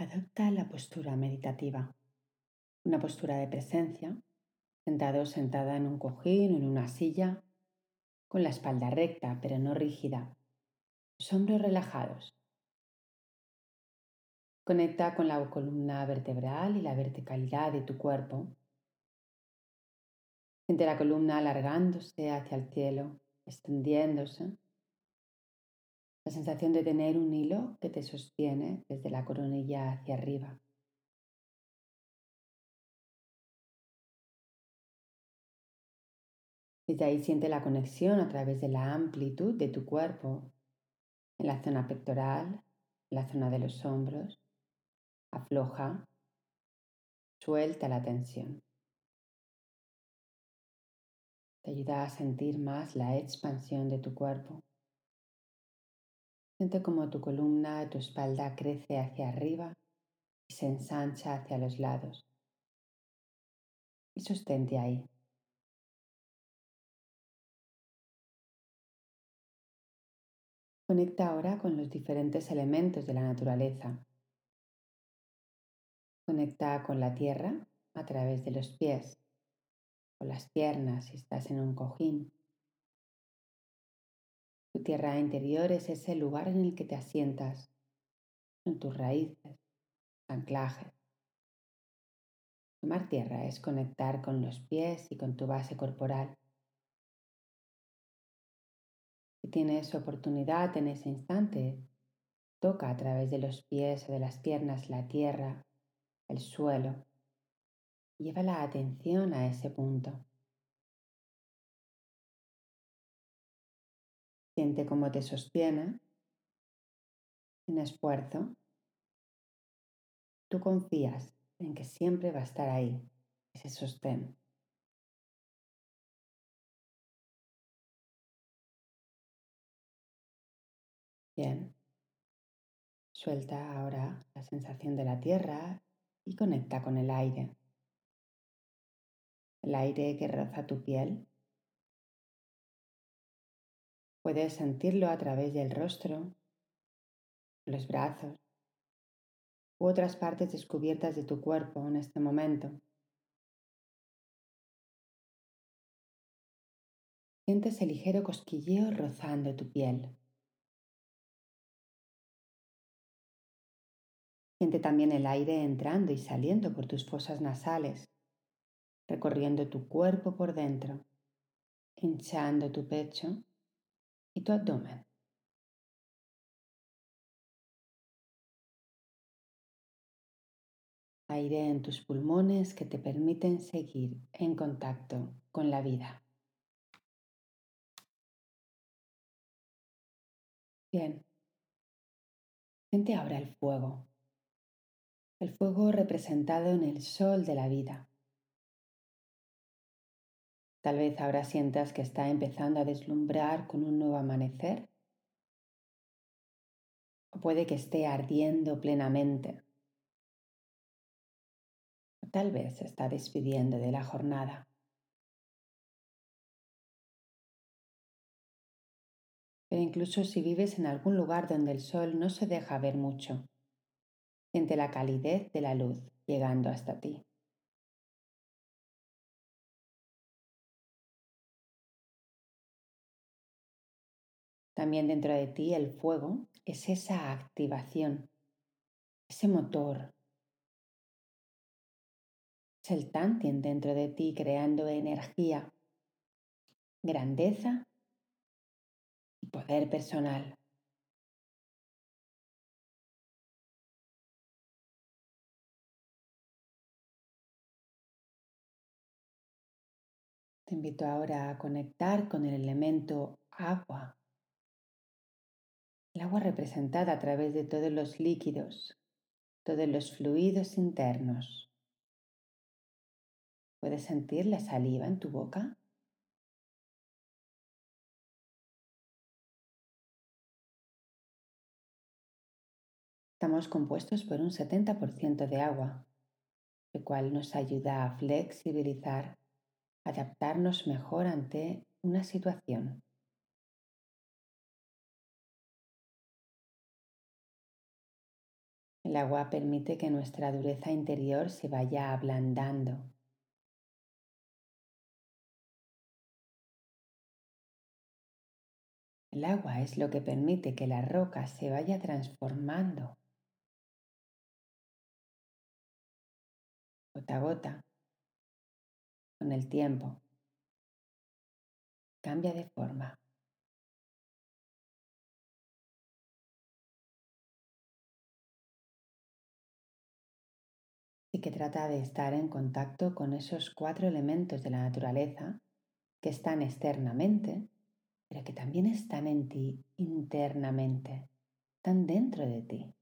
Adopta la postura meditativa, una postura de presencia, sentado o sentada en un cojín o en una silla, con la espalda recta pero no rígida, los hombros relajados. Conecta con la columna vertebral y la verticalidad de tu cuerpo. Siente la columna alargándose hacia el cielo, extendiéndose. La sensación de tener un hilo que te sostiene desde la coronilla hacia arriba. Desde ahí siente la conexión a través de la amplitud de tu cuerpo en la zona pectoral, en la zona de los hombros. Afloja, suelta la tensión. Te ayuda a sentir más la expansión de tu cuerpo. Siente como tu columna, tu espalda crece hacia arriba y se ensancha hacia los lados. Y sostente ahí. Conecta ahora con los diferentes elementos de la naturaleza. Conecta con la tierra a través de los pies, con las piernas si estás en un cojín, tu tierra interior es ese lugar en el que te asientas, en tus raíces, anclajes. Tomar tierra es conectar con los pies y con tu base corporal. Si tienes oportunidad en ese instante, toca a través de los pies o de las piernas la tierra, el suelo. Lleva la atención a ese punto. Siente cómo te sostiene sin esfuerzo. Tú confías en que siempre va a estar ahí, ese sostén. Bien. Suelta ahora la sensación de la tierra y conecta con el aire. El aire que roza tu piel Puedes sentirlo a través del rostro, los brazos u otras partes descubiertas de tu cuerpo en este momento. Sientes el ligero cosquilleo rozando tu piel. Siente también el aire entrando y saliendo por tus fosas nasales, recorriendo tu cuerpo por dentro, hinchando tu pecho y tu abdomen. Aire en tus pulmones que te permiten seguir en contacto con la vida. Bien. Siente ahora el fuego. El fuego representado en el sol de la vida. Tal vez ahora sientas que está empezando a deslumbrar con un nuevo amanecer. O puede que esté ardiendo plenamente. O tal vez se está despidiendo de la jornada. Pero incluso si vives en algún lugar donde el sol no se deja ver mucho, siente la calidez de la luz llegando hasta ti. También dentro de ti el fuego es esa activación, ese motor. Es el Tantien dentro de ti creando energía, grandeza y poder personal. Te invito ahora a conectar con el elemento agua el agua representada a través de todos los líquidos, todos los fluidos internos. ¿Puedes sentir la saliva en tu boca? Estamos compuestos por un 70% de agua, lo cual nos ayuda a flexibilizar, adaptarnos mejor ante una situación. El agua permite que nuestra dureza interior se vaya ablandando. El agua es lo que permite que la roca se vaya transformando gota a gota con el tiempo. Cambia de forma. Que trata de estar en contacto con esos cuatro elementos de la naturaleza que están externamente, pero que también están en ti internamente, están dentro de ti.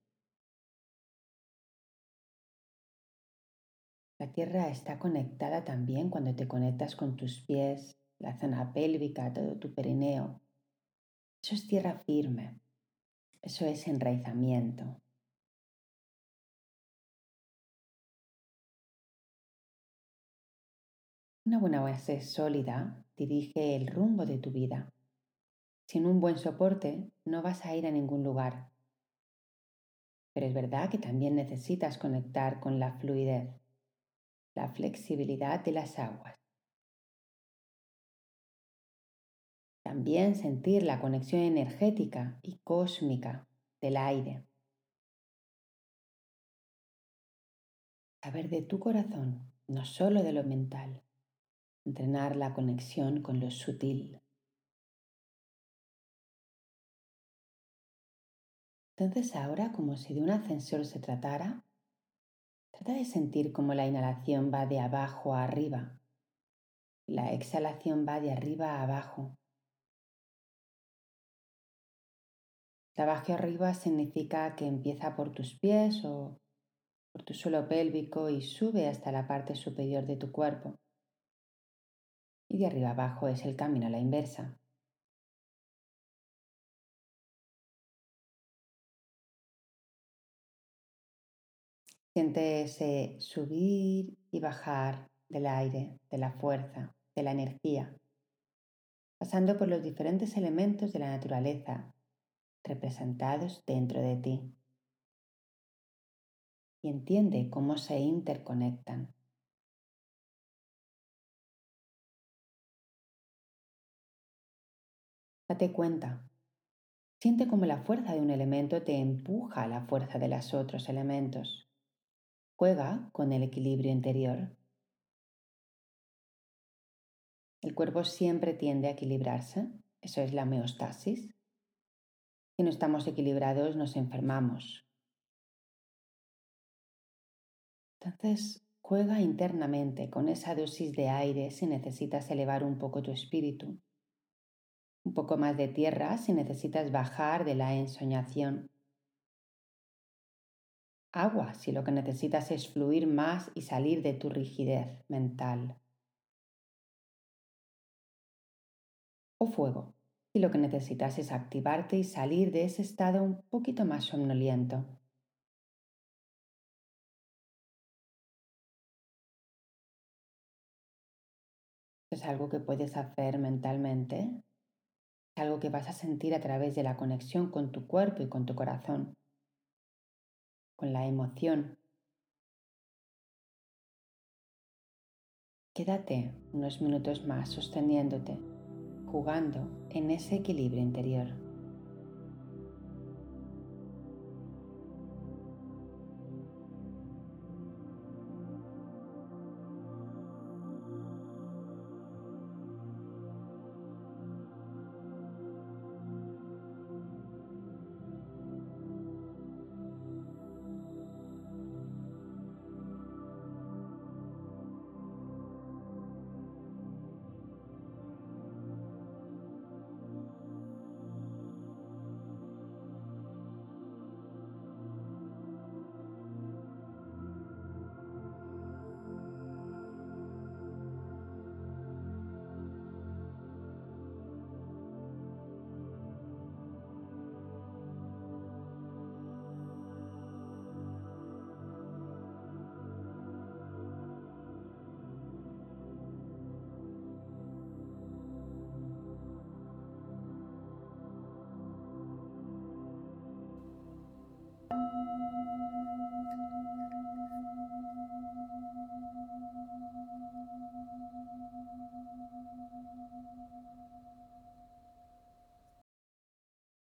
La tierra está conectada también cuando te conectas con tus pies, la zona pélvica, todo tu perineo. Eso es tierra firme, eso es enraizamiento. Una buena base sólida dirige el rumbo de tu vida. Sin un buen soporte no vas a ir a ningún lugar. Pero es verdad que también necesitas conectar con la fluidez, la flexibilidad de las aguas. También sentir la conexión energética y cósmica del aire. Saber de tu corazón, no solo de lo mental entrenar la conexión con lo sutil. Entonces ahora, como si de un ascensor se tratara, trata de sentir cómo la inhalación va de abajo a arriba, la exhalación va de arriba a abajo. De abajo arriba significa que empieza por tus pies o por tu suelo pélvico y sube hasta la parte superior de tu cuerpo y de arriba abajo es el camino a la inversa. Siente ese subir y bajar del aire, de la fuerza, de la energía, pasando por los diferentes elementos de la naturaleza representados dentro de ti. Y entiende cómo se interconectan. Date cuenta. Siente como la fuerza de un elemento te empuja a la fuerza de los otros elementos. Juega con el equilibrio interior. El cuerpo siempre tiende a equilibrarse. Eso es la homeostasis. Si no estamos equilibrados nos enfermamos. Entonces, juega internamente con esa dosis de aire si necesitas elevar un poco tu espíritu un poco más de tierra si necesitas bajar de la ensoñación. Agua si lo que necesitas es fluir más y salir de tu rigidez mental. O fuego si lo que necesitas es activarte y salir de ese estado un poquito más somnoliento. Es algo que puedes hacer mentalmente algo que vas a sentir a través de la conexión con tu cuerpo y con tu corazón, con la emoción. Quédate unos minutos más sosteniéndote, jugando en ese equilibrio interior.